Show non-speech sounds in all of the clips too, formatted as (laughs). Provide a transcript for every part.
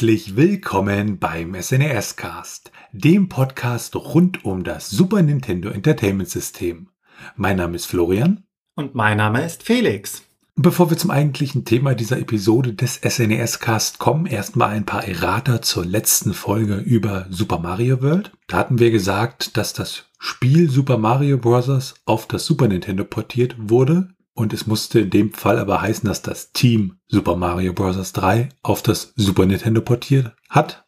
Herzlich willkommen beim SNES Cast, dem Podcast rund um das Super Nintendo Entertainment System. Mein Name ist Florian. Und mein Name ist Felix. Bevor wir zum eigentlichen Thema dieser Episode des SNES Cast kommen, erstmal ein paar Errata zur letzten Folge über Super Mario World. Da hatten wir gesagt, dass das Spiel Super Mario Bros. auf das Super Nintendo portiert wurde. Und es musste in dem Fall aber heißen, dass das Team Super Mario Bros. 3 auf das Super Nintendo portiert hat.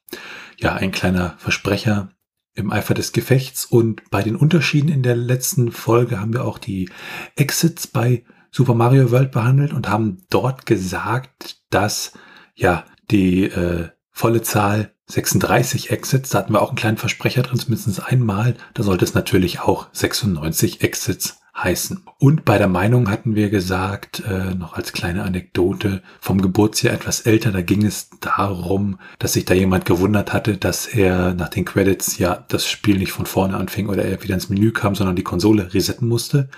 Ja, ein kleiner Versprecher im Eifer des Gefechts. Und bei den Unterschieden in der letzten Folge haben wir auch die Exits bei Super Mario World behandelt und haben dort gesagt, dass ja die äh, volle Zahl 36 Exits, da hatten wir auch einen kleinen Versprecher drin, zumindest einmal, da sollte es natürlich auch 96 Exits heißen. Und bei der Meinung hatten wir gesagt, äh, noch als kleine Anekdote, vom Geburtsjahr etwas älter, da ging es darum, dass sich da jemand gewundert hatte, dass er nach den Credits ja das Spiel nicht von vorne anfing oder er wieder ins Menü kam, sondern die Konsole resetten musste.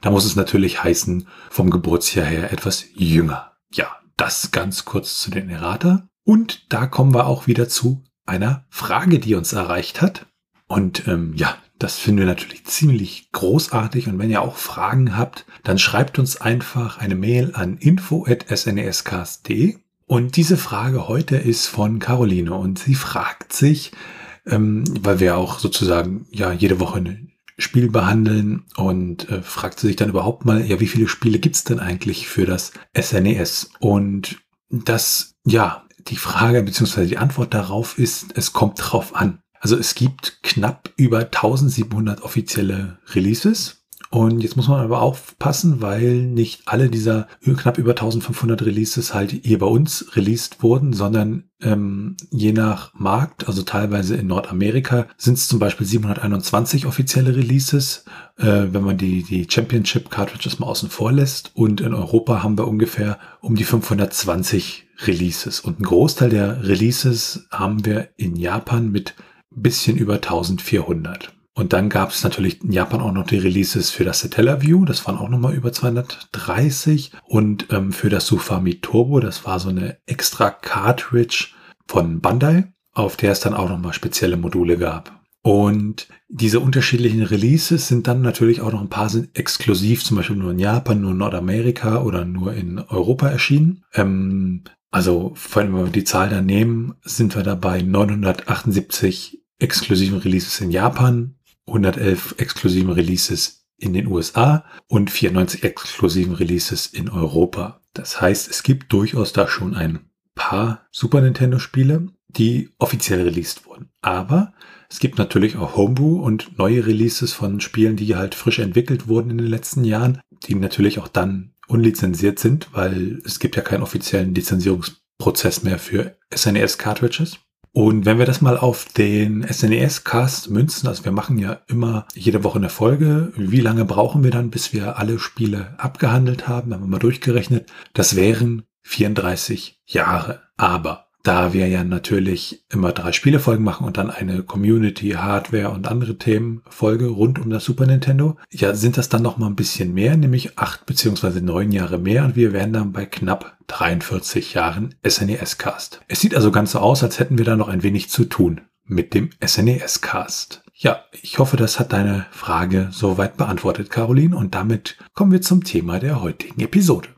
Da muss es natürlich heißen, vom Geburtsjahr her etwas jünger. Ja, das ganz kurz zu den Errata. Und da kommen wir auch wieder zu einer Frage, die uns erreicht hat. Und ähm, ja, das finden wir natürlich ziemlich großartig. Und wenn ihr auch Fragen habt, dann schreibt uns einfach eine Mail an info.snescast.de. Und diese Frage heute ist von Caroline und sie fragt sich, ähm, weil wir auch sozusagen ja jede Woche ein Spiel behandeln und äh, fragt sie sich dann überhaupt mal, ja, wie viele Spiele gibt's denn eigentlich für das SNES? E und das, ja, die Frage bzw. die Antwort darauf ist, es kommt drauf an. Also es gibt knapp über 1700 offizielle Releases. Und jetzt muss man aber aufpassen, weil nicht alle dieser knapp über 1500 Releases halt hier bei uns released wurden, sondern ähm, je nach Markt, also teilweise in Nordamerika, sind es zum Beispiel 721 offizielle Releases, äh, wenn man die, die Championship Cartridges mal außen vor lässt. Und in Europa haben wir ungefähr um die 520 Releases. Und ein Großteil der Releases haben wir in Japan mit bisschen über 1400. Und dann gab es natürlich in Japan auch noch die Releases für das Satellaview, das waren auch nochmal über 230. Und ähm, für das Sufami Turbo, das war so eine extra Cartridge von Bandai, auf der es dann auch nochmal spezielle Module gab. Und diese unterschiedlichen Releases sind dann natürlich auch noch ein paar sind exklusiv, zum Beispiel nur in Japan, nur in Nordamerika oder nur in Europa erschienen. Ähm, also, wenn wir die Zahl dann nehmen, sind wir dabei 978 exklusiven Releases in Japan, 111 exklusiven Releases in den USA und 94 exklusiven Releases in Europa. Das heißt, es gibt durchaus da schon ein paar Super Nintendo Spiele, die offiziell released wurden. Aber es gibt natürlich auch Homebrew und neue Releases von Spielen, die halt frisch entwickelt wurden in den letzten Jahren, die natürlich auch dann unlizenziert sind, weil es gibt ja keinen offiziellen Lizenzierungsprozess mehr für SNES Cartridges. Und wenn wir das mal auf den SNES-Cast münzen, also wir machen ja immer jede Woche eine Folge, wie lange brauchen wir dann, bis wir alle Spiele abgehandelt haben, haben wir mal durchgerechnet, das wären 34 Jahre. Aber da wir ja natürlich immer drei Spielefolgen machen und dann eine Community, Hardware und andere Themenfolge rund um das Super Nintendo, ja, sind das dann noch mal ein bisschen mehr, nämlich acht beziehungsweise neun Jahre mehr und wir wären dann bei knapp 43 Jahren SNES Cast. Es sieht also ganz so aus, als hätten wir da noch ein wenig zu tun mit dem SNES Cast. Ja, ich hoffe, das hat deine Frage soweit beantwortet, Caroline, und damit kommen wir zum Thema der heutigen Episode.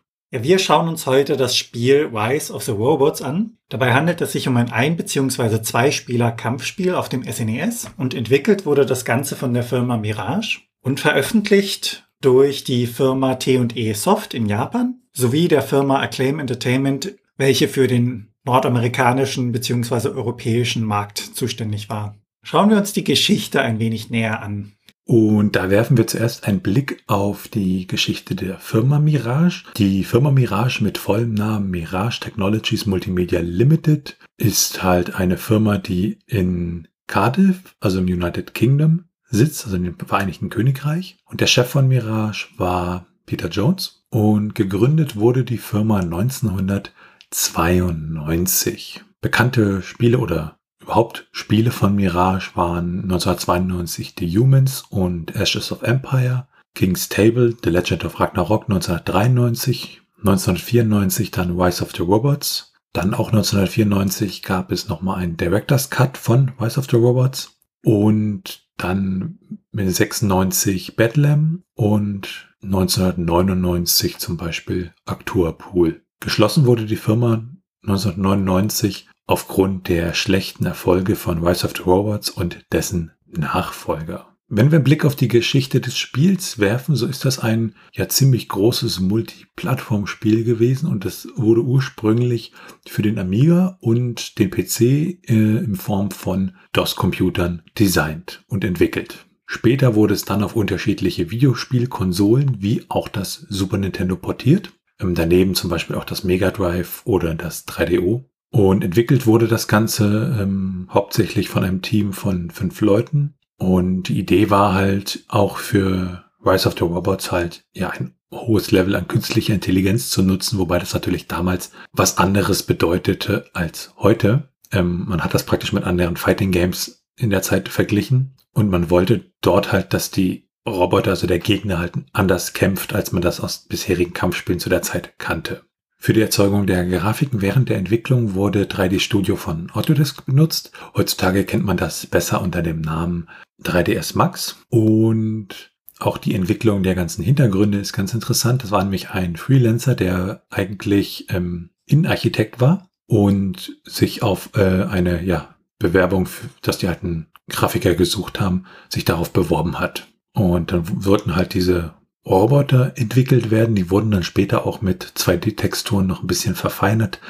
Wir schauen uns heute das Spiel Rise of the Robots an. Dabei handelt es sich um ein ein- bzw. zwei-Spieler-Kampfspiel auf dem SNES e und entwickelt wurde das Ganze von der Firma Mirage und veröffentlicht durch die Firma T&E Soft in Japan sowie der Firma Acclaim Entertainment, welche für den nordamerikanischen bzw. europäischen Markt zuständig war. Schauen wir uns die Geschichte ein wenig näher an. Und da werfen wir zuerst einen Blick auf die Geschichte der Firma Mirage. Die Firma Mirage mit vollem Namen Mirage Technologies Multimedia Limited ist halt eine Firma, die in Cardiff, also im United Kingdom, sitzt, also im Vereinigten Königreich. Und der Chef von Mirage war Peter Jones. Und gegründet wurde die Firma 1992. Bekannte Spiele oder Überhaupt Spiele von Mirage waren 1992 The Humans und Ashes of Empire, King's Table, The Legend of Ragnarok 1993, 1994 dann Rise of the Robots, Dann auch 1994 gab es nochmal einen Director's Cut von Rise of the Robots. Und dann mit 96 Bedlam und 1999 zum Beispiel Pool. Geschlossen wurde die Firma 1999 aufgrund der schlechten Erfolge von Rise of the Robots und dessen Nachfolger. Wenn wir einen Blick auf die Geschichte des Spiels werfen, so ist das ein ja ziemlich großes Multiplattform-Spiel gewesen und das wurde ursprünglich für den Amiga und den PC äh, in Form von DOS-Computern designt und entwickelt. Später wurde es dann auf unterschiedliche Videospielkonsolen wie auch das Super Nintendo portiert. Ähm, daneben zum Beispiel auch das Mega Drive oder das 3DO. Und entwickelt wurde das Ganze ähm, hauptsächlich von einem Team von fünf Leuten. Und die Idee war halt auch für Rise of the Robots halt ja ein hohes Level an künstlicher Intelligenz zu nutzen, wobei das natürlich damals was anderes bedeutete als heute. Ähm, man hat das praktisch mit anderen Fighting Games in der Zeit verglichen und man wollte dort halt, dass die Roboter, also der Gegner halt anders kämpft, als man das aus bisherigen Kampfspielen zu der Zeit kannte. Für die Erzeugung der Grafiken während der Entwicklung wurde 3D Studio von Autodesk benutzt. Heutzutage kennt man das besser unter dem Namen 3ds Max. Und auch die Entwicklung der ganzen Hintergründe ist ganz interessant. Das war nämlich ein Freelancer, der eigentlich ähm, Innenarchitekt war und sich auf äh, eine ja, Bewerbung, dass die einen Grafiker gesucht haben, sich darauf beworben hat. Und dann wurden halt diese Roboter entwickelt werden. Die wurden dann später auch mit 2D-Texturen noch ein bisschen verfeinert,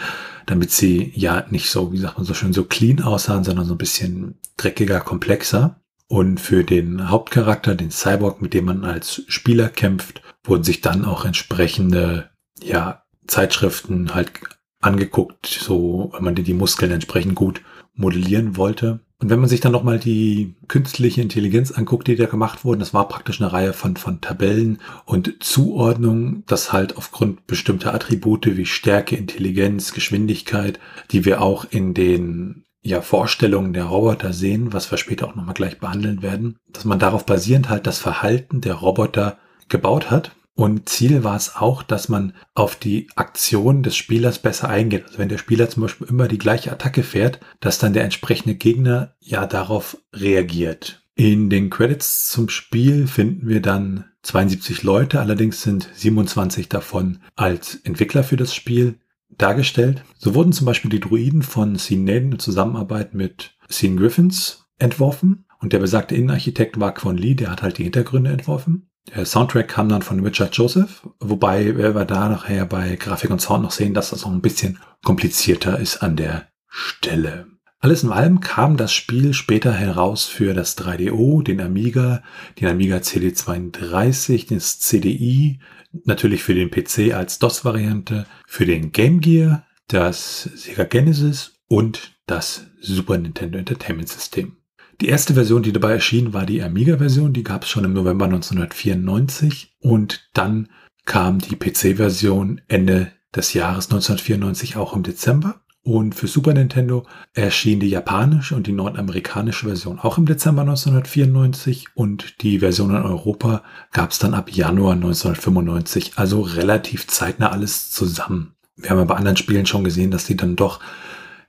damit sie ja nicht so, wie sagt man so schön, so clean aussahen, sondern so ein bisschen dreckiger, komplexer. Und für den Hauptcharakter, den Cyborg, mit dem man als Spieler kämpft, wurden sich dann auch entsprechende, ja, Zeitschriften halt angeguckt, so, wenn man die Muskeln entsprechend gut modellieren wollte. Und wenn man sich dann nochmal die künstliche Intelligenz anguckt, die da gemacht wurden, das war praktisch eine Reihe von, von Tabellen und Zuordnungen, das halt aufgrund bestimmter Attribute wie Stärke, Intelligenz, Geschwindigkeit, die wir auch in den ja, Vorstellungen der Roboter sehen, was wir später auch nochmal gleich behandeln werden, dass man darauf basierend halt das Verhalten der Roboter gebaut hat und Ziel war es auch, dass man auf die Aktion des Spielers besser eingeht. Also wenn der Spieler zum Beispiel immer die gleiche Attacke fährt, dass dann der entsprechende Gegner ja darauf reagiert. In den Credits zum Spiel finden wir dann 72 Leute, allerdings sind 27 davon als Entwickler für das Spiel dargestellt. So wurden zum Beispiel die Druiden von Sean Naden in Zusammenarbeit mit Sean Griffins entworfen. Und der besagte Innenarchitekt war Quan Lee, der hat halt die Hintergründe entworfen. Der Soundtrack kam dann von Richard Joseph, wobei wir da nachher bei Grafik und Sound noch sehen, dass das noch ein bisschen komplizierter ist an der Stelle. Alles in allem kam das Spiel später heraus für das 3DO, den Amiga, den Amiga CD32, das CDI, natürlich für den PC als DOS-Variante, für den Game Gear, das Sega Genesis und das Super Nintendo Entertainment System. Die erste Version, die dabei erschien, war die Amiga-Version. Die gab es schon im November 1994. Und dann kam die PC-Version Ende des Jahres 1994 auch im Dezember. Und für Super Nintendo erschien die japanische und die nordamerikanische Version auch im Dezember 1994 und die Version in Europa gab es dann ab Januar 1995, also relativ zeitnah alles zusammen. Wir haben ja bei anderen Spielen schon gesehen, dass die dann doch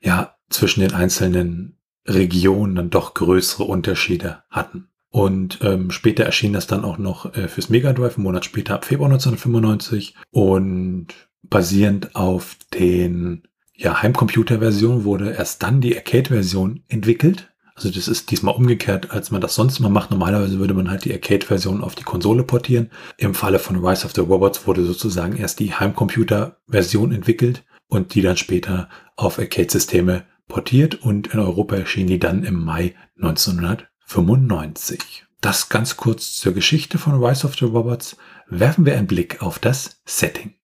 ja zwischen den einzelnen Regionen dann doch größere Unterschiede hatten. Und ähm, später erschien das dann auch noch äh, fürs Mega Drive, einen Monat später ab Februar 1995. Und basierend auf den ja, Heimcomputer-Version wurde erst dann die Arcade-Version entwickelt. Also das ist diesmal umgekehrt, als man das sonst immer macht. Normalerweise würde man halt die Arcade-Version auf die Konsole portieren. Im Falle von Rise of the Robots wurde sozusagen erst die Heimcomputer-Version entwickelt und die dann später auf Arcade-Systeme portiert und in Europa erschien die dann im Mai 1995. Das ganz kurz zur Geschichte von Rise of the Robots. Werfen wir einen Blick auf das Setting.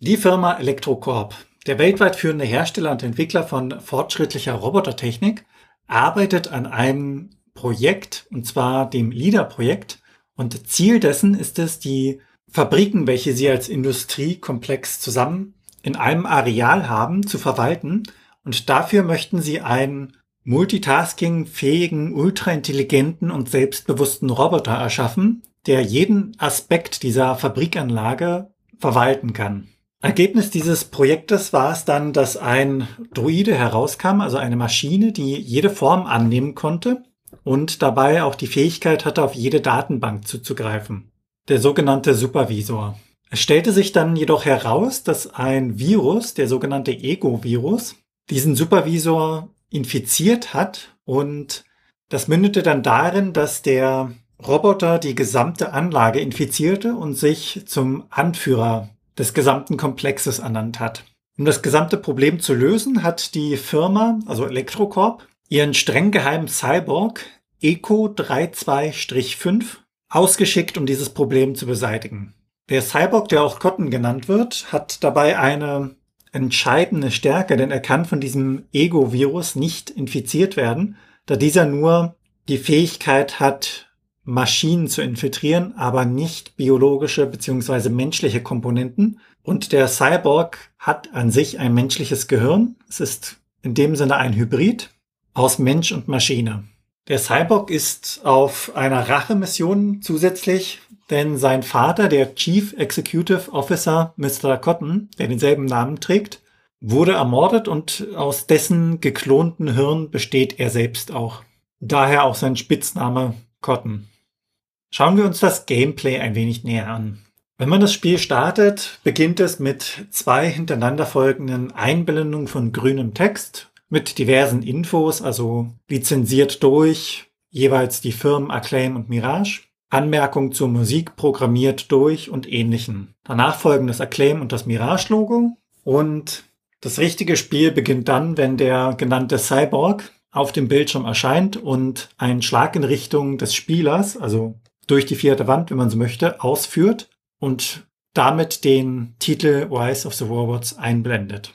Die Firma Electrocorp, der weltweit führende Hersteller und Entwickler von fortschrittlicher Robotertechnik, arbeitet an einem Projekt, und zwar dem LIDAR-Projekt. Und Ziel dessen ist es, die Fabriken, welche sie als Industriekomplex zusammen in einem Areal haben, zu verwalten und dafür möchten sie einen multitasking-fähigen, ultraintelligenten und selbstbewussten Roboter erschaffen, der jeden Aspekt dieser Fabrikanlage verwalten kann. Ergebnis dieses Projektes war es dann, dass ein Druide herauskam, also eine Maschine, die jede Form annehmen konnte und dabei auch die Fähigkeit hatte, auf jede Datenbank zuzugreifen. Der sogenannte Supervisor. Es stellte sich dann jedoch heraus, dass ein Virus, der sogenannte Ego-Virus, diesen Supervisor infiziert hat und das mündete dann darin, dass der Roboter die gesamte Anlage infizierte und sich zum Anführer des gesamten Komplexes ernannt hat. Um das gesamte Problem zu lösen, hat die Firma, also Electrocorp, ihren streng geheimen Cyborg Eco 32-5 ausgeschickt, um dieses Problem zu beseitigen. Der Cyborg, der auch Cotton genannt wird, hat dabei eine entscheidende Stärke, denn er kann von diesem Ego-Virus nicht infiziert werden, da dieser nur die Fähigkeit hat, Maschinen zu infiltrieren, aber nicht biologische bzw. menschliche Komponenten. Und der Cyborg hat an sich ein menschliches Gehirn. Es ist in dem Sinne ein Hybrid aus Mensch und Maschine. Der Cyborg ist auf einer Rachemission zusätzlich, denn sein Vater, der Chief Executive Officer Mr. Cotton, der denselben Namen trägt, wurde ermordet und aus dessen geklonten Hirn besteht er selbst auch. Daher auch sein Spitzname Cotton. Schauen wir uns das Gameplay ein wenig näher an. Wenn man das Spiel startet, beginnt es mit zwei hintereinander folgenden Einblendungen von grünem Text mit diversen Infos, also lizenziert durch jeweils die Firmen Acclaim und Mirage. Anmerkung zur Musik programmiert durch und ähnlichen. Danach folgen das Acclaim und das Mirage-Logo. Und das richtige Spiel beginnt dann, wenn der genannte Cyborg auf dem Bildschirm erscheint und einen Schlag in Richtung des Spielers, also durch die vierte Wand, wenn man so möchte, ausführt und damit den Titel Rise of the Robots einblendet.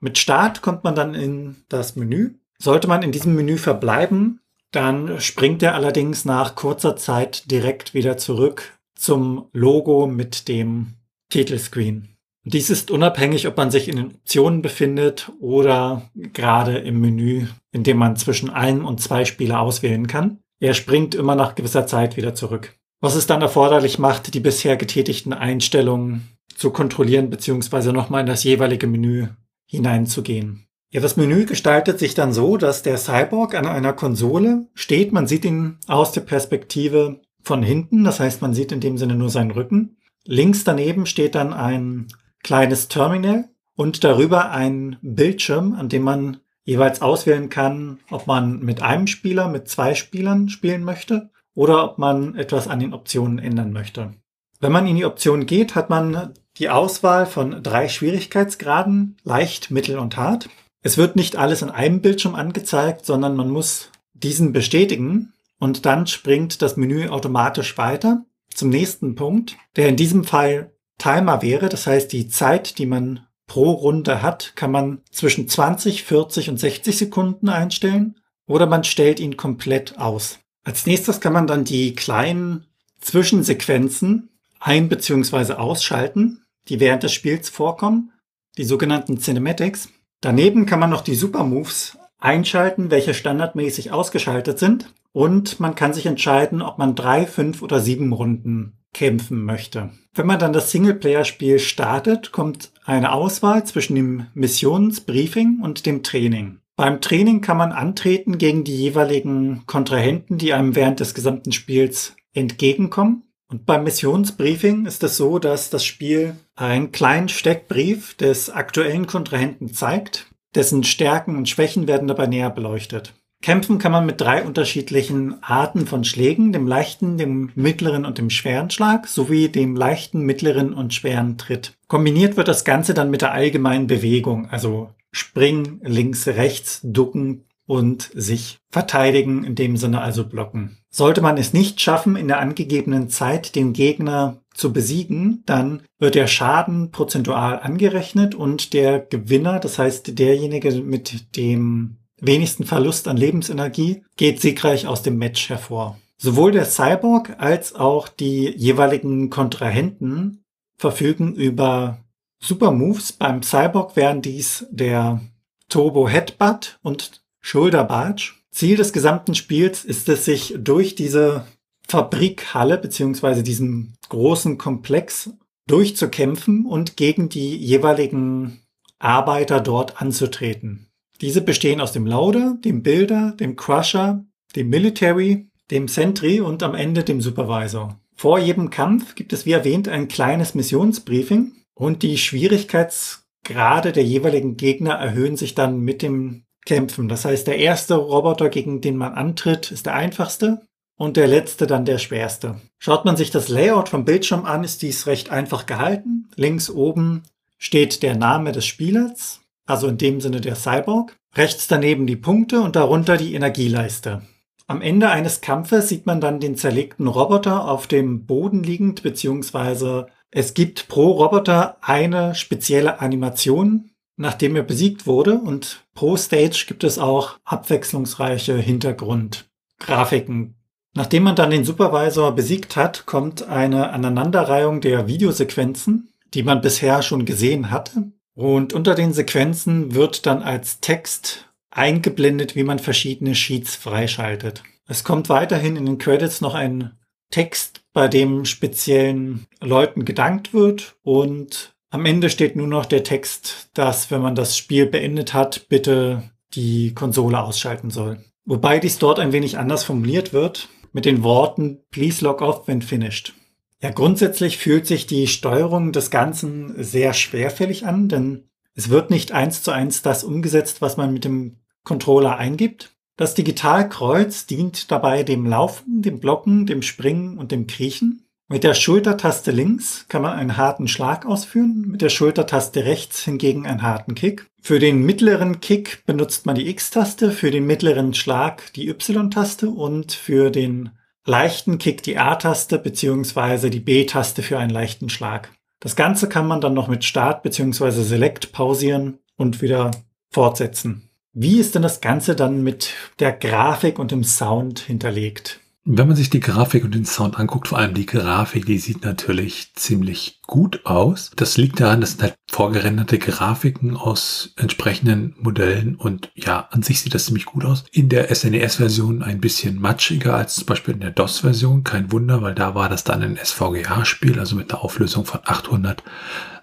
Mit Start kommt man dann in das Menü. Sollte man in diesem Menü verbleiben, dann springt er allerdings nach kurzer Zeit direkt wieder zurück zum Logo mit dem Titelscreen. Dies ist unabhängig, ob man sich in den Optionen befindet oder gerade im Menü, in dem man zwischen einem und zwei Spieler auswählen kann. Er springt immer nach gewisser Zeit wieder zurück. Was es dann erforderlich macht, die bisher getätigten Einstellungen zu kontrollieren bzw. nochmal in das jeweilige Menü hineinzugehen. Ja, das Menü gestaltet sich dann so, dass der Cyborg an einer Konsole steht. Man sieht ihn aus der Perspektive von hinten. Das heißt, man sieht in dem Sinne nur seinen Rücken. Links daneben steht dann ein kleines Terminal und darüber ein Bildschirm, an dem man jeweils auswählen kann, ob man mit einem Spieler, mit zwei Spielern spielen möchte oder ob man etwas an den Optionen ändern möchte. Wenn man in die Optionen geht, hat man die Auswahl von drei Schwierigkeitsgraden, leicht, mittel und hart. Es wird nicht alles in einem Bildschirm angezeigt, sondern man muss diesen bestätigen und dann springt das Menü automatisch weiter zum nächsten Punkt, der in diesem Fall Timer wäre. Das heißt, die Zeit, die man pro Runde hat, kann man zwischen 20, 40 und 60 Sekunden einstellen oder man stellt ihn komplett aus. Als nächstes kann man dann die kleinen Zwischensequenzen ein- bzw. ausschalten die während des Spiels vorkommen, die sogenannten Cinematics. Daneben kann man noch die Supermoves einschalten, welche standardmäßig ausgeschaltet sind. Und man kann sich entscheiden, ob man drei, fünf oder sieben Runden kämpfen möchte. Wenn man dann das Singleplayer-Spiel startet, kommt eine Auswahl zwischen dem Missionsbriefing und dem Training. Beim Training kann man antreten gegen die jeweiligen Kontrahenten, die einem während des gesamten Spiels entgegenkommen. Und beim Missionsbriefing ist es so, dass das Spiel einen kleinen Steckbrief des aktuellen Kontrahenten zeigt. Dessen Stärken und Schwächen werden dabei näher beleuchtet. Kämpfen kann man mit drei unterschiedlichen Arten von Schlägen, dem leichten, dem mittleren und dem schweren Schlag, sowie dem leichten, mittleren und schweren Tritt. Kombiniert wird das Ganze dann mit der allgemeinen Bewegung, also springen, links, rechts, ducken, und sich verteidigen, in dem Sinne also blocken. Sollte man es nicht schaffen, in der angegebenen Zeit den Gegner zu besiegen, dann wird der Schaden prozentual angerechnet und der Gewinner, das heißt derjenige mit dem wenigsten Verlust an Lebensenergie, geht siegreich aus dem Match hervor. Sowohl der Cyborg als auch die jeweiligen Kontrahenten verfügen über Super Moves. Beim Cyborg wären dies der Turbo Headbutt und Schulterbarge. Ziel des gesamten Spiels ist es, sich durch diese Fabrikhalle beziehungsweise diesen großen Komplex durchzukämpfen und gegen die jeweiligen Arbeiter dort anzutreten. Diese bestehen aus dem Lauder, dem Builder, dem Crusher, dem Military, dem Sentry und am Ende dem Supervisor. Vor jedem Kampf gibt es wie erwähnt ein kleines Missionsbriefing und die Schwierigkeitsgrade der jeweiligen Gegner erhöhen sich dann mit dem Kämpfen. Das heißt, der erste Roboter, gegen den man antritt, ist der einfachste und der letzte dann der schwerste. Schaut man sich das Layout vom Bildschirm an, ist dies recht einfach gehalten. Links oben steht der Name des Spielers, also in dem Sinne der Cyborg. Rechts daneben die Punkte und darunter die Energieleiste. Am Ende eines Kampfes sieht man dann den zerlegten Roboter auf dem Boden liegend, beziehungsweise es gibt pro Roboter eine spezielle Animation, nachdem er besiegt wurde und pro Stage gibt es auch abwechslungsreiche Hintergrundgrafiken, Nachdem man dann den Supervisor besiegt hat, kommt eine Aneinanderreihung der Videosequenzen, die man bisher schon gesehen hatte. Und unter den Sequenzen wird dann als Text eingeblendet, wie man verschiedene Sheets freischaltet. Es kommt weiterhin in den Credits noch ein Text, bei dem speziellen Leuten gedankt wird und am Ende steht nur noch der Text, dass wenn man das Spiel beendet hat, bitte die Konsole ausschalten soll. Wobei dies dort ein wenig anders formuliert wird mit den Worten Please log off when finished. Ja, grundsätzlich fühlt sich die Steuerung des Ganzen sehr schwerfällig an, denn es wird nicht eins zu eins das umgesetzt, was man mit dem Controller eingibt. Das Digitalkreuz dient dabei dem Laufen, dem Blocken, dem Springen und dem Kriechen. Mit der Schultertaste links kann man einen harten Schlag ausführen, mit der Schultertaste rechts hingegen einen harten Kick. Für den mittleren Kick benutzt man die X-Taste, für den mittleren Schlag die Y-Taste und für den leichten Kick die A-Taste bzw. die B-Taste für einen leichten Schlag. Das Ganze kann man dann noch mit Start bzw. Select pausieren und wieder fortsetzen. Wie ist denn das Ganze dann mit der Grafik und dem Sound hinterlegt? Wenn man sich die Grafik und den Sound anguckt, vor allem die Grafik, die sieht natürlich ziemlich gut aus. Das liegt daran, das sind halt vorgerenderte Grafiken aus entsprechenden Modellen und ja, an sich sieht das ziemlich gut aus. In der SNES-Version ein bisschen matschiger als zum Beispiel in der DOS-Version. Kein Wunder, weil da war das dann ein SVGA-Spiel, also mit einer Auflösung von 800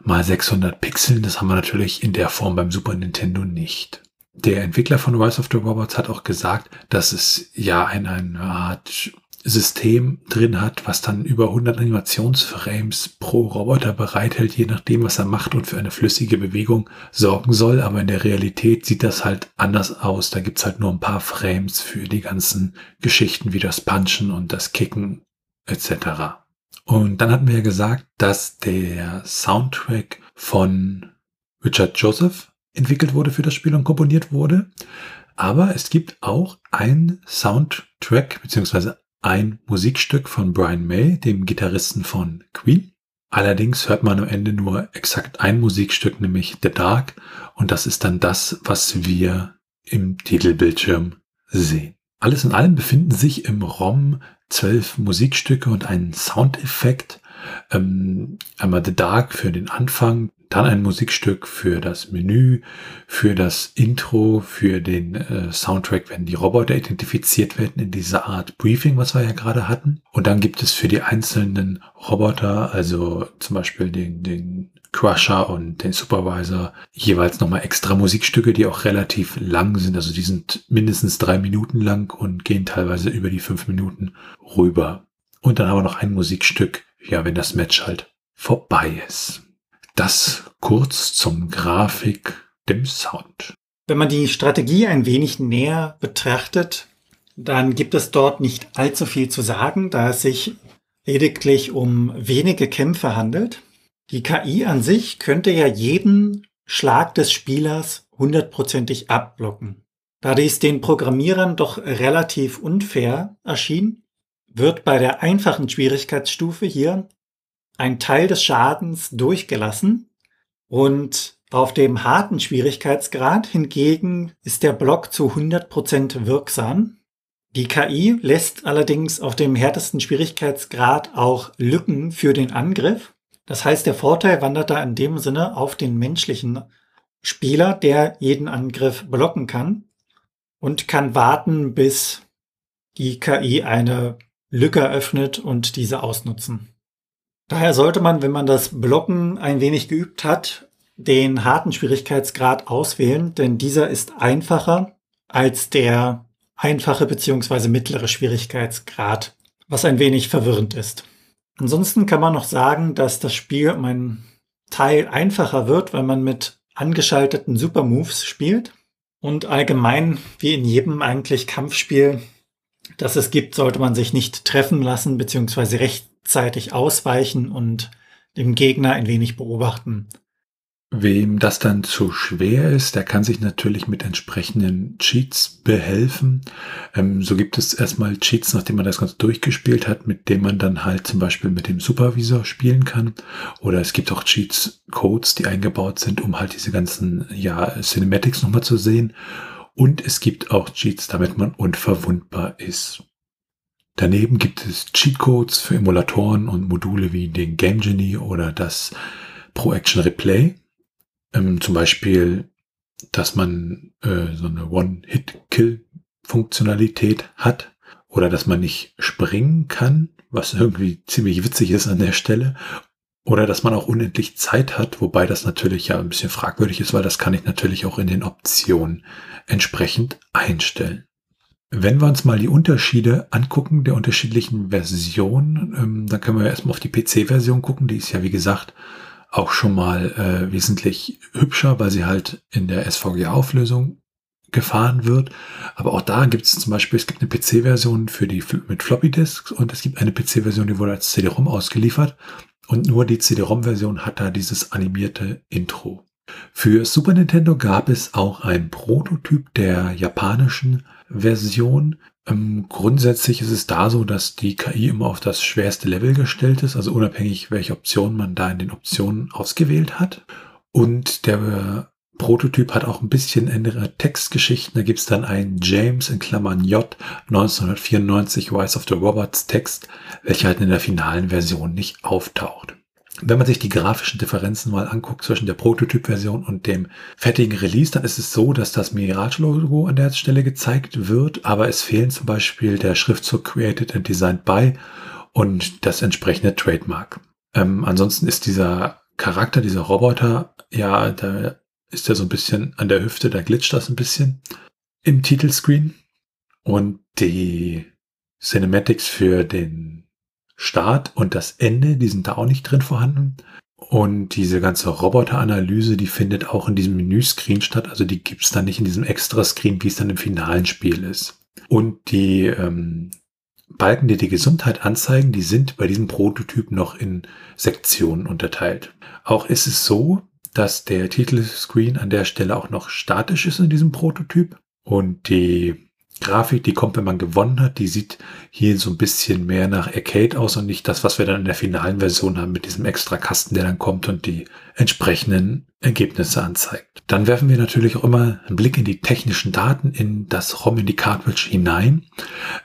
mal 600 Pixeln. Das haben wir natürlich in der Form beim Super Nintendo nicht. Der Entwickler von Rise of the Robots hat auch gesagt, dass es ja eine, eine Art System drin hat, was dann über 100 Animationsframes pro Roboter bereithält, je nachdem, was er macht und für eine flüssige Bewegung sorgen soll. Aber in der Realität sieht das halt anders aus. Da gibt's halt nur ein paar Frames für die ganzen Geschichten wie das Punchen und das Kicken etc. Und dann hatten wir ja gesagt, dass der Soundtrack von Richard Joseph entwickelt wurde für das Spiel und komponiert wurde. Aber es gibt auch ein Soundtrack beziehungsweise ein Musikstück von Brian May, dem Gitarristen von Queen. Allerdings hört man am Ende nur exakt ein Musikstück, nämlich The Dark. Und das ist dann das, was wir im Titelbildschirm sehen. Alles in allem befinden sich im ROM zwölf Musikstücke und ein Soundeffekt. Ähm, einmal The Dark für den Anfang, dann ein Musikstück für das Menü, für das Intro, für den äh, Soundtrack, wenn die Roboter identifiziert werden in dieser Art Briefing, was wir ja gerade hatten. Und dann gibt es für die einzelnen Roboter, also zum Beispiel den, den Crusher und den Supervisor, jeweils nochmal extra Musikstücke, die auch relativ lang sind. Also die sind mindestens drei Minuten lang und gehen teilweise über die fünf Minuten rüber. Und dann aber noch ein Musikstück, ja, wenn das Match halt vorbei ist. Das kurz zum Grafik, dem Sound. Wenn man die Strategie ein wenig näher betrachtet, dann gibt es dort nicht allzu viel zu sagen, da es sich lediglich um wenige Kämpfe handelt. Die KI an sich könnte ja jeden Schlag des Spielers hundertprozentig abblocken. Da dies den Programmierern doch relativ unfair erschien, wird bei der einfachen Schwierigkeitsstufe hier ein Teil des Schadens durchgelassen und auf dem harten Schwierigkeitsgrad hingegen ist der Block zu 100% wirksam. Die KI lässt allerdings auf dem härtesten Schwierigkeitsgrad auch Lücken für den Angriff. Das heißt, der Vorteil wandert da in dem Sinne auf den menschlichen Spieler, der jeden Angriff blocken kann und kann warten, bis die KI eine Lücke öffnet und diese ausnutzen. Daher sollte man, wenn man das Blocken ein wenig geübt hat, den harten Schwierigkeitsgrad auswählen, denn dieser ist einfacher als der einfache bzw. mittlere Schwierigkeitsgrad, was ein wenig verwirrend ist. Ansonsten kann man noch sagen, dass das Spiel um einen Teil einfacher wird, weil man mit angeschalteten Supermoves spielt. Und allgemein, wie in jedem eigentlich Kampfspiel, das es gibt, sollte man sich nicht treffen lassen bzw. rechtzeitig ausweichen und den Gegner ein wenig beobachten. Wem das dann zu schwer ist, der kann sich natürlich mit entsprechenden Cheats behelfen. Ähm, so gibt es erstmal Cheats, nachdem man das Ganze durchgespielt hat, mit dem man dann halt zum Beispiel mit dem Supervisor spielen kann. Oder es gibt auch Cheats, Codes, die eingebaut sind, um halt diese ganzen ja, Cinematics nochmal zu sehen. Und es gibt auch Cheats, damit man unverwundbar ist. Daneben gibt es Cheatcodes für Emulatoren und Module wie den Game Genie oder das Pro Action Replay. Ähm, zum Beispiel, dass man äh, so eine One-Hit-Kill-Funktionalität hat oder dass man nicht springen kann, was irgendwie ziemlich witzig ist an der Stelle. Oder dass man auch unendlich Zeit hat, wobei das natürlich ja ein bisschen fragwürdig ist, weil das kann ich natürlich auch in den Optionen entsprechend einstellen. Wenn wir uns mal die Unterschiede angucken der unterschiedlichen Versionen, ähm, dann können wir erstmal auf die PC-Version gucken. Die ist ja, wie gesagt, auch schon mal äh, wesentlich hübscher, weil sie halt in der SVG-Auflösung gefahren wird. Aber auch da gibt es zum Beispiel, es gibt eine PC-Version für die mit Floppy Disks und es gibt eine PC-Version, die wurde als CD-ROM ausgeliefert. Und nur die CD-ROM-Version hat da dieses animierte Intro. Für Super Nintendo gab es auch ein Prototyp der japanischen Version, ähm, grundsätzlich ist es da so, dass die KI immer auf das schwerste Level gestellt ist, also unabhängig, welche Option man da in den Optionen ausgewählt hat. Und der Prototyp hat auch ein bisschen andere Textgeschichten. Da gibt's dann einen James in Klammern J 1994 Rise of the Robots Text, welcher halt in der finalen Version nicht auftaucht. Wenn man sich die grafischen Differenzen mal anguckt zwischen der Prototyp-Version und dem fertigen Release, dann ist es so, dass das Mirage-Logo an der Stelle gezeigt wird, aber es fehlen zum Beispiel der Schriftzug Created and Designed by und das entsprechende Trademark. Ähm, ansonsten ist dieser Charakter, dieser Roboter, ja, da ist er so ein bisschen an der Hüfte, da glitscht das ein bisschen im Titelscreen und die Cinematics für den Start und das Ende, die sind da auch nicht drin vorhanden. Und diese ganze Roboteranalyse, die findet auch in diesem Menüscreen statt. Also die gibt's dann nicht in diesem Extra-Screen, wie es dann im finalen Spiel ist. Und die ähm, Balken, die die Gesundheit anzeigen, die sind bei diesem Prototyp noch in Sektionen unterteilt. Auch ist es so, dass der Titelscreen an der Stelle auch noch statisch ist in diesem Prototyp. Und die Grafik, die kommt, wenn man gewonnen hat, die sieht hier so ein bisschen mehr nach Arcade aus und nicht das, was wir dann in der finalen Version haben mit diesem extra Kasten, der dann kommt und die entsprechenden Ergebnisse anzeigt. Dann werfen wir natürlich auch immer einen Blick in die technischen Daten in das ROM, in die Cartridge hinein.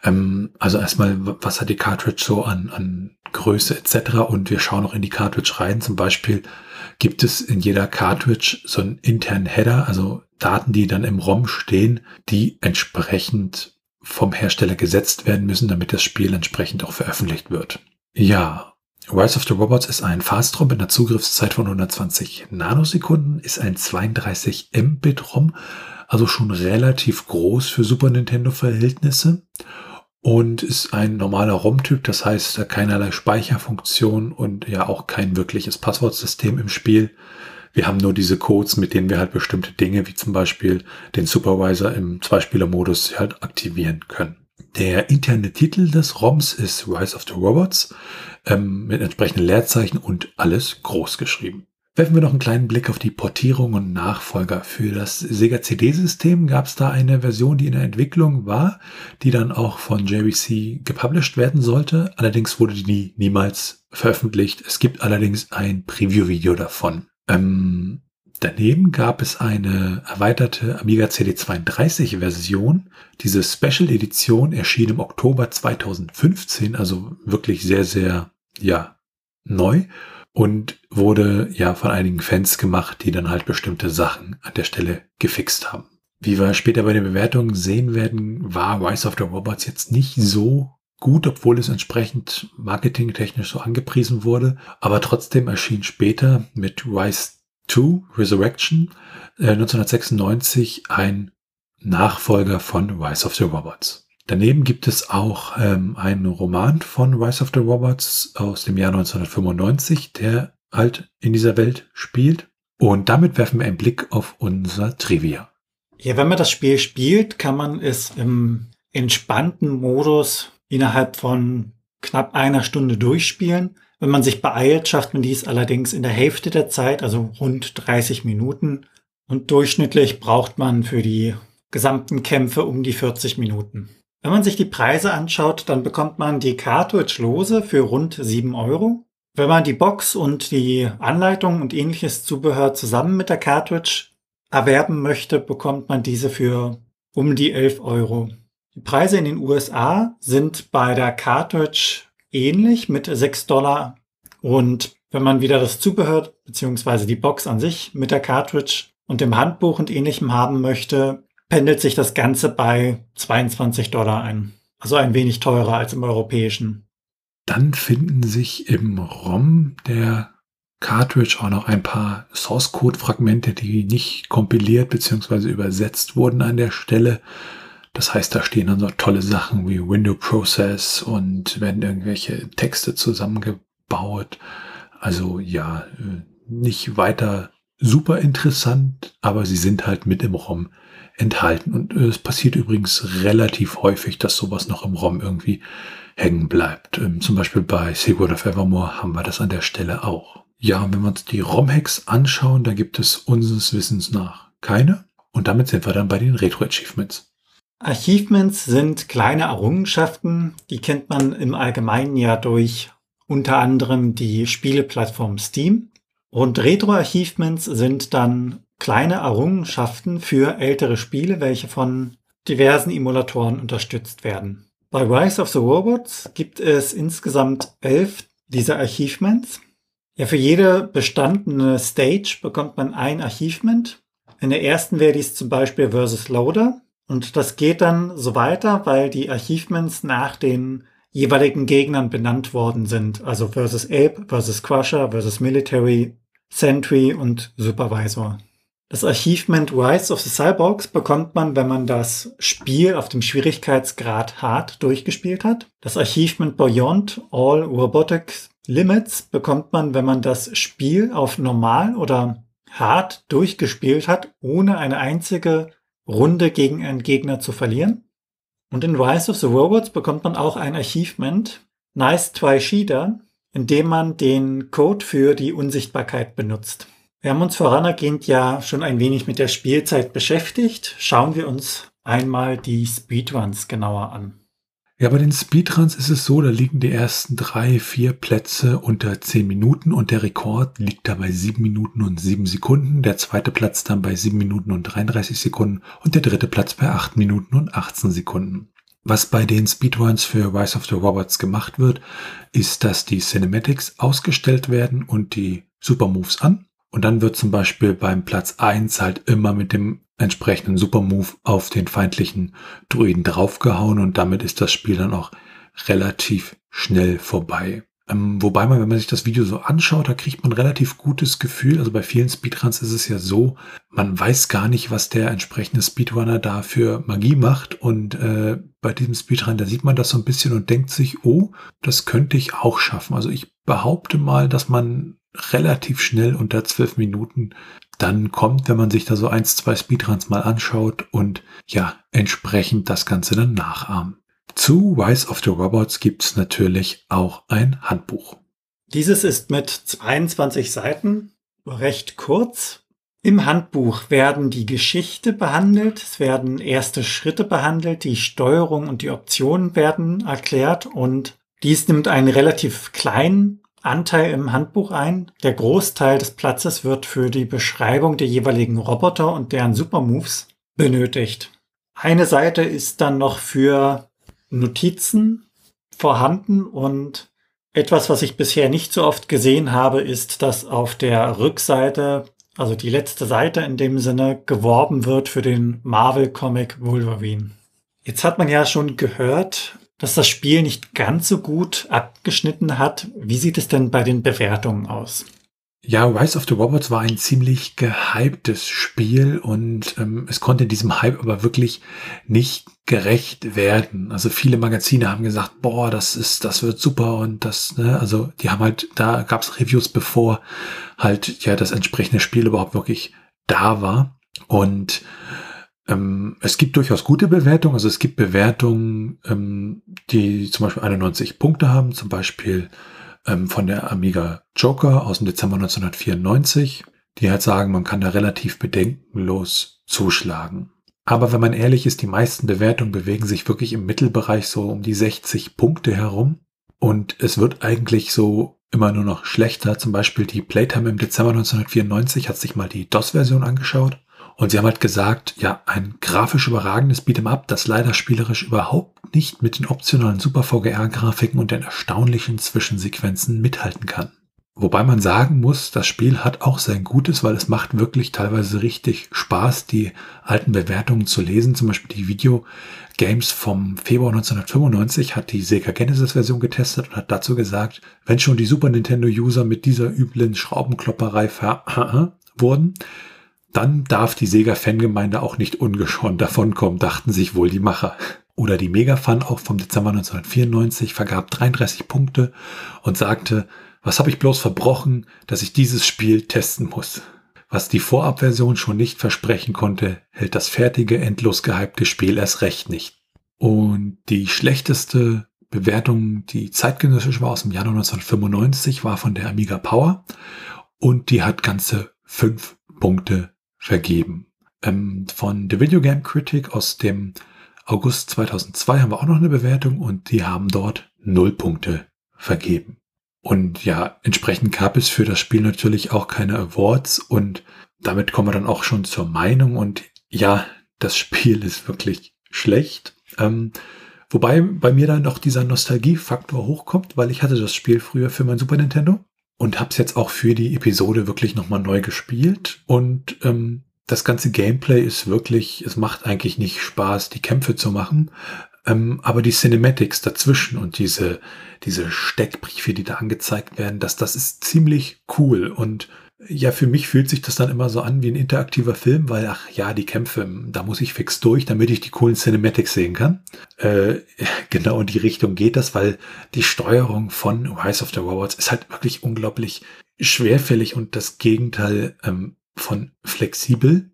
Ähm, also erstmal, was hat die Cartridge so an, an Größe etc. Und wir schauen auch in die Cartridge rein. Zum Beispiel gibt es in jeder Cartridge so einen internen Header, also Daten, die dann im ROM stehen, die entsprechend vom Hersteller gesetzt werden müssen, damit das Spiel entsprechend auch veröffentlicht wird. Ja, Rise of the Robots ist ein Fast-ROM mit einer Zugriffszeit von 120 Nanosekunden, ist ein 32 Mbit-ROM, also schon relativ groß für Super Nintendo-Verhältnisse und ist ein normaler ROM-Typ, das heißt keinerlei Speicherfunktion und ja auch kein wirkliches Passwortsystem im Spiel. Wir haben nur diese Codes, mit denen wir halt bestimmte Dinge, wie zum Beispiel den Supervisor im Zweispieler-Modus halt aktivieren können. Der interne Titel des ROMs ist Rise of the Robots ähm, mit entsprechenden Leerzeichen und alles groß geschrieben. Werfen wir noch einen kleinen Blick auf die Portierung und Nachfolger. Für das Sega CD-System gab es da eine Version, die in der Entwicklung war, die dann auch von JVC gepublished werden sollte. Allerdings wurde die niemals veröffentlicht. Es gibt allerdings ein Preview-Video davon. Ähm, daneben gab es eine erweiterte Amiga CD32 Version. Diese Special Edition erschien im Oktober 2015, also wirklich sehr, sehr, ja, neu und wurde ja von einigen Fans gemacht, die dann halt bestimmte Sachen an der Stelle gefixt haben. Wie wir später bei den Bewertungen sehen werden, war Rise of the Robots jetzt nicht so gut, obwohl es entsprechend marketingtechnisch so angepriesen wurde. Aber trotzdem erschien später mit Rise 2 Resurrection äh, 1996 ein Nachfolger von Rise of the Robots. Daneben gibt es auch ähm, einen Roman von Rise of the Robots aus dem Jahr 1995, der halt in dieser Welt spielt. Und damit werfen wir einen Blick auf unser Trivia. Ja, wenn man das Spiel spielt, kann man es im entspannten Modus innerhalb von knapp einer Stunde durchspielen. Wenn man sich beeilt, schafft man dies allerdings in der Hälfte der Zeit, also rund 30 Minuten. Und durchschnittlich braucht man für die gesamten Kämpfe um die 40 Minuten. Wenn man sich die Preise anschaut, dann bekommt man die Cartridge lose für rund 7 Euro. Wenn man die Box und die Anleitung und ähnliches Zubehör zusammen mit der Cartridge erwerben möchte, bekommt man diese für um die 11 Euro. Die Preise in den USA sind bei der Cartridge ähnlich mit 6 Dollar. Und wenn man wieder das Zubehör bzw. die Box an sich mit der Cartridge und dem Handbuch und ähnlichem haben möchte, pendelt sich das Ganze bei 22 Dollar ein. Also ein wenig teurer als im europäischen. Dann finden sich im ROM der Cartridge auch noch ein paar Source Code Fragmente, die nicht kompiliert bzw. übersetzt wurden an der Stelle. Das heißt, da stehen dann so tolle Sachen wie Window Process und werden irgendwelche Texte zusammengebaut. Also ja, nicht weiter super interessant, aber sie sind halt mit im ROM enthalten. Und es passiert übrigens relativ häufig, dass sowas noch im ROM irgendwie hängen bleibt. Ähm, zum Beispiel bei Secret of Evermore haben wir das an der Stelle auch. Ja, und wenn wir uns die ROM-Hacks anschauen, da gibt es unseres Wissens nach keine. Und damit sind wir dann bei den Retro-Achievements. Achievements sind kleine Errungenschaften, die kennt man im Allgemeinen ja durch unter anderem die Spieleplattform Steam. Und Retro-Achievements sind dann kleine Errungenschaften für ältere Spiele, welche von diversen Emulatoren unterstützt werden. Bei Rise of the Robots gibt es insgesamt elf dieser Achievements. Ja, für jede bestandene Stage bekommt man ein Achievement. In der ersten wäre dies zum Beispiel Versus Loader. Und das geht dann so weiter, weil die Achievements nach den jeweiligen Gegnern benannt worden sind. Also Versus Ape, Versus Crusher, Versus Military, Sentry und Supervisor. Das Achievement Rise of the Cyborgs bekommt man, wenn man das Spiel auf dem Schwierigkeitsgrad Hard durchgespielt hat. Das Achievement Beyond All Robotics Limits bekommt man, wenn man das Spiel auf normal oder hart durchgespielt hat, ohne eine einzige Runde gegen einen Gegner zu verlieren. Und in Rise of the Robots bekommt man auch ein Achievement, Nice Try Sheeder, in dem man den Code für die Unsichtbarkeit benutzt. Wir haben uns vorangehend ja schon ein wenig mit der Spielzeit beschäftigt. Schauen wir uns einmal die Speedruns genauer an. Ja, bei den Speedruns ist es so, da liegen die ersten drei, vier Plätze unter zehn Minuten und der Rekord liegt da bei sieben Minuten und sieben Sekunden, der zweite Platz dann bei sieben Minuten und 33 Sekunden und der dritte Platz bei acht Minuten und 18 Sekunden. Was bei den Speedruns für Rise of the Robots gemacht wird, ist, dass die Cinematics ausgestellt werden und die Supermoves an. Und dann wird zum Beispiel beim Platz eins halt immer mit dem entsprechenden Supermove auf den feindlichen Druiden draufgehauen und damit ist das Spiel dann auch relativ schnell vorbei. Ähm, wobei man, wenn man sich das Video so anschaut, da kriegt man relativ gutes Gefühl. Also bei vielen Speedruns ist es ja so, man weiß gar nicht, was der entsprechende Speedrunner da für Magie macht. Und äh, bei diesem Speedrun, da sieht man das so ein bisschen und denkt sich, oh, das könnte ich auch schaffen. Also ich behaupte mal, dass man relativ schnell unter zwölf Minuten dann kommt, wenn man sich da so eins, zwei Speedruns mal anschaut und ja, entsprechend das Ganze dann nachahmt. Zu Rise of the Robots gibt's natürlich auch ein Handbuch. Dieses ist mit 22 Seiten recht kurz. Im Handbuch werden die Geschichte behandelt, es werden erste Schritte behandelt, die Steuerung und die Optionen werden erklärt und dies nimmt einen relativ kleinen Anteil im Handbuch ein. Der Großteil des Platzes wird für die Beschreibung der jeweiligen Roboter und deren Supermoves benötigt. Eine Seite ist dann noch für Notizen vorhanden und etwas, was ich bisher nicht so oft gesehen habe, ist, dass auf der Rückseite, also die letzte Seite in dem Sinne, geworben wird für den Marvel Comic Wolverine. Jetzt hat man ja schon gehört, dass das Spiel nicht ganz so gut abgeschnitten hat. Wie sieht es denn bei den Bewertungen aus? Ja, Rise of the Robots war ein ziemlich gehyptes Spiel und ähm, es konnte diesem Hype aber wirklich nicht gerecht werden. Also viele Magazine haben gesagt, boah, das ist, das wird super und das, ne, also die haben halt, da gab's Reviews, bevor halt ja das entsprechende Spiel überhaupt wirklich da war. Und ähm, es gibt durchaus gute Bewertungen. Also es gibt Bewertungen, ähm, die zum Beispiel 91 Punkte haben, zum Beispiel ähm, von der Amiga Joker aus dem Dezember 1994, die halt sagen, man kann da relativ bedenkenlos zuschlagen. Aber wenn man ehrlich ist, die meisten Bewertungen bewegen sich wirklich im Mittelbereich so um die 60 Punkte herum. Und es wird eigentlich so immer nur noch schlechter. Zum Beispiel die Playtime im Dezember 1994 hat sich mal die DOS-Version angeschaut und sie haben halt gesagt, ja, ein grafisch überragendes Beat'em Up, das leider spielerisch überhaupt nicht mit den optionalen Super VGR-Grafiken und den erstaunlichen Zwischensequenzen mithalten kann. Wobei man sagen muss, das Spiel hat auch sein Gutes, weil es macht wirklich teilweise richtig Spaß, die alten Bewertungen zu lesen. Zum Beispiel die Videogames vom Februar 1995 hat die Sega Genesis Version getestet und hat dazu gesagt, wenn schon die Super Nintendo User mit dieser üblen Schraubenklopperei ver (laughs) wurden, dann darf die Sega-Fangemeinde auch nicht ungeschoren davonkommen, dachten sich wohl die Macher. Oder die Megafan auch vom Dezember 1994 vergab 33 Punkte und sagte, was habe ich bloß verbrochen, dass ich dieses Spiel testen muss. Was die Vorabversion schon nicht versprechen konnte, hält das fertige, endlos gehypte Spiel erst recht nicht. Und die schlechteste Bewertung, die zeitgenössisch war aus dem Januar 1995, war von der Amiga Power und die hat ganze fünf Punkte vergeben. Ähm, von The Video Game Critic aus dem August 2002 haben wir auch noch eine Bewertung und die haben dort null Punkte vergeben. Und ja, entsprechend gab es für das Spiel natürlich auch keine Awards und damit kommen wir dann auch schon zur Meinung und ja, das Spiel ist wirklich schlecht. Ähm, wobei bei mir dann noch dieser Nostalgiefaktor hochkommt, weil ich hatte das Spiel früher für mein Super Nintendo und habe es jetzt auch für die Episode wirklich nochmal neu gespielt. Und ähm, das ganze Gameplay ist wirklich, es macht eigentlich nicht Spaß, die Kämpfe zu machen. Ähm, aber die Cinematics dazwischen und diese, diese Steckbriefe, die da angezeigt werden, dass das ist ziemlich cool. Und ja, für mich fühlt sich das dann immer so an wie ein interaktiver Film, weil, ach ja, die Kämpfe, da muss ich fix durch, damit ich die coolen Cinematics sehen kann. Äh, (laughs) genau in die Richtung geht das, weil die Steuerung von Rise of the Robots ist halt wirklich unglaublich schwerfällig und das Gegenteil ähm, von flexibel.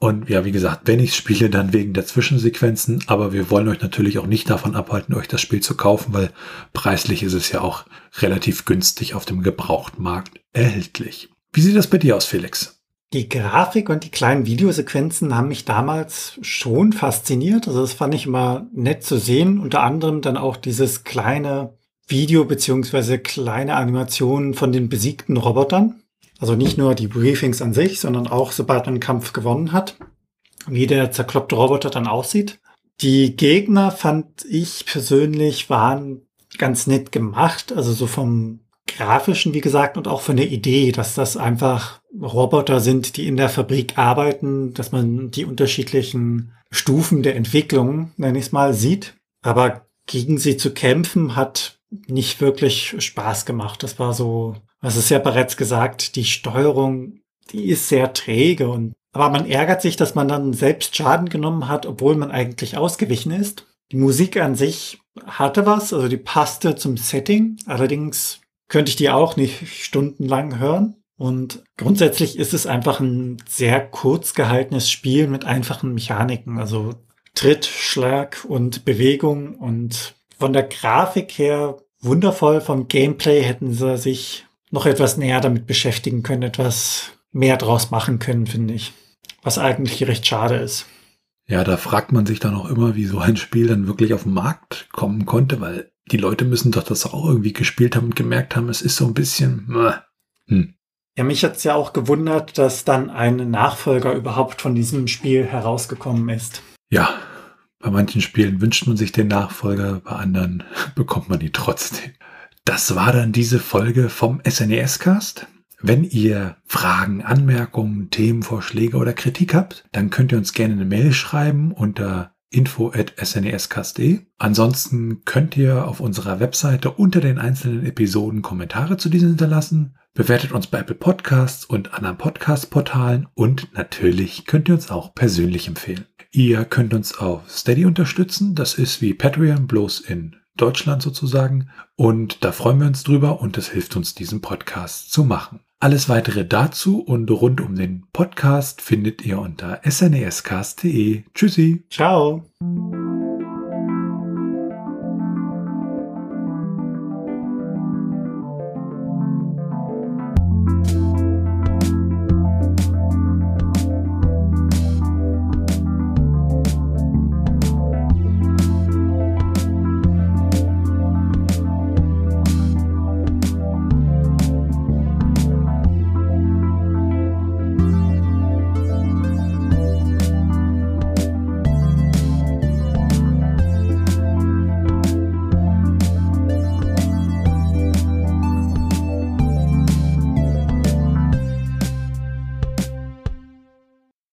Und ja, wie gesagt, wenn ich spiele, dann wegen der Zwischensequenzen, aber wir wollen euch natürlich auch nicht davon abhalten, euch das Spiel zu kaufen, weil preislich ist es ja auch relativ günstig auf dem Gebrauchtmarkt erhältlich. Wie sieht das bei dir aus, Felix? Die Grafik und die kleinen Videosequenzen haben mich damals schon fasziniert. Also das fand ich immer nett zu sehen. Unter anderem dann auch dieses kleine Video beziehungsweise kleine Animationen von den besiegten Robotern. Also nicht nur die Briefings an sich, sondern auch sobald man einen Kampf gewonnen hat, wie der zerkloppte Roboter dann aussieht. Die Gegner fand ich persönlich waren ganz nett gemacht. Also so vom grafischen, wie gesagt, und auch von der Idee, dass das einfach Roboter sind, die in der Fabrik arbeiten, dass man die unterschiedlichen Stufen der Entwicklung, nenne ich es mal, sieht. Aber gegen sie zu kämpfen hat nicht wirklich Spaß gemacht. Das war so, was ist ja bereits gesagt, die Steuerung, die ist sehr träge und aber man ärgert sich, dass man dann selbst Schaden genommen hat, obwohl man eigentlich ausgewichen ist. Die Musik an sich hatte was, also die passte zum Setting. Allerdings könnte ich die auch nicht stundenlang hören. Und grundsätzlich ist es einfach ein sehr kurz gehaltenes Spiel mit einfachen Mechaniken, also Tritt, Schlag und Bewegung und von der Grafik her wundervoll, vom Gameplay hätten sie sich noch etwas näher damit beschäftigen können, etwas mehr draus machen können, finde ich. Was eigentlich recht schade ist. Ja, da fragt man sich dann auch immer, wie so ein Spiel dann wirklich auf den Markt kommen konnte, weil die Leute müssen doch das auch irgendwie gespielt haben und gemerkt haben, es ist so ein bisschen. Hm. Ja, mich hat's ja auch gewundert, dass dann ein Nachfolger überhaupt von diesem Spiel herausgekommen ist. Ja, bei manchen Spielen wünscht man sich den Nachfolger, bei anderen (laughs) bekommt man ihn trotzdem. Das war dann diese Folge vom SNES-Cast. Wenn ihr Fragen, Anmerkungen, Themenvorschläge oder Kritik habt, dann könnt ihr uns gerne eine Mail schreiben unter info at snescast.de. Ansonsten könnt ihr auf unserer Webseite unter den einzelnen Episoden Kommentare zu diesen hinterlassen. Bewertet uns bei Apple Podcasts und anderen Podcast-Portalen und natürlich könnt ihr uns auch persönlich empfehlen. Ihr könnt uns auf Steady unterstützen. Das ist wie Patreon, bloß in Deutschland sozusagen. Und da freuen wir uns drüber und es hilft uns, diesen Podcast zu machen. Alles weitere dazu und rund um den Podcast findet ihr unter snescast.de. Tschüssi. Ciao.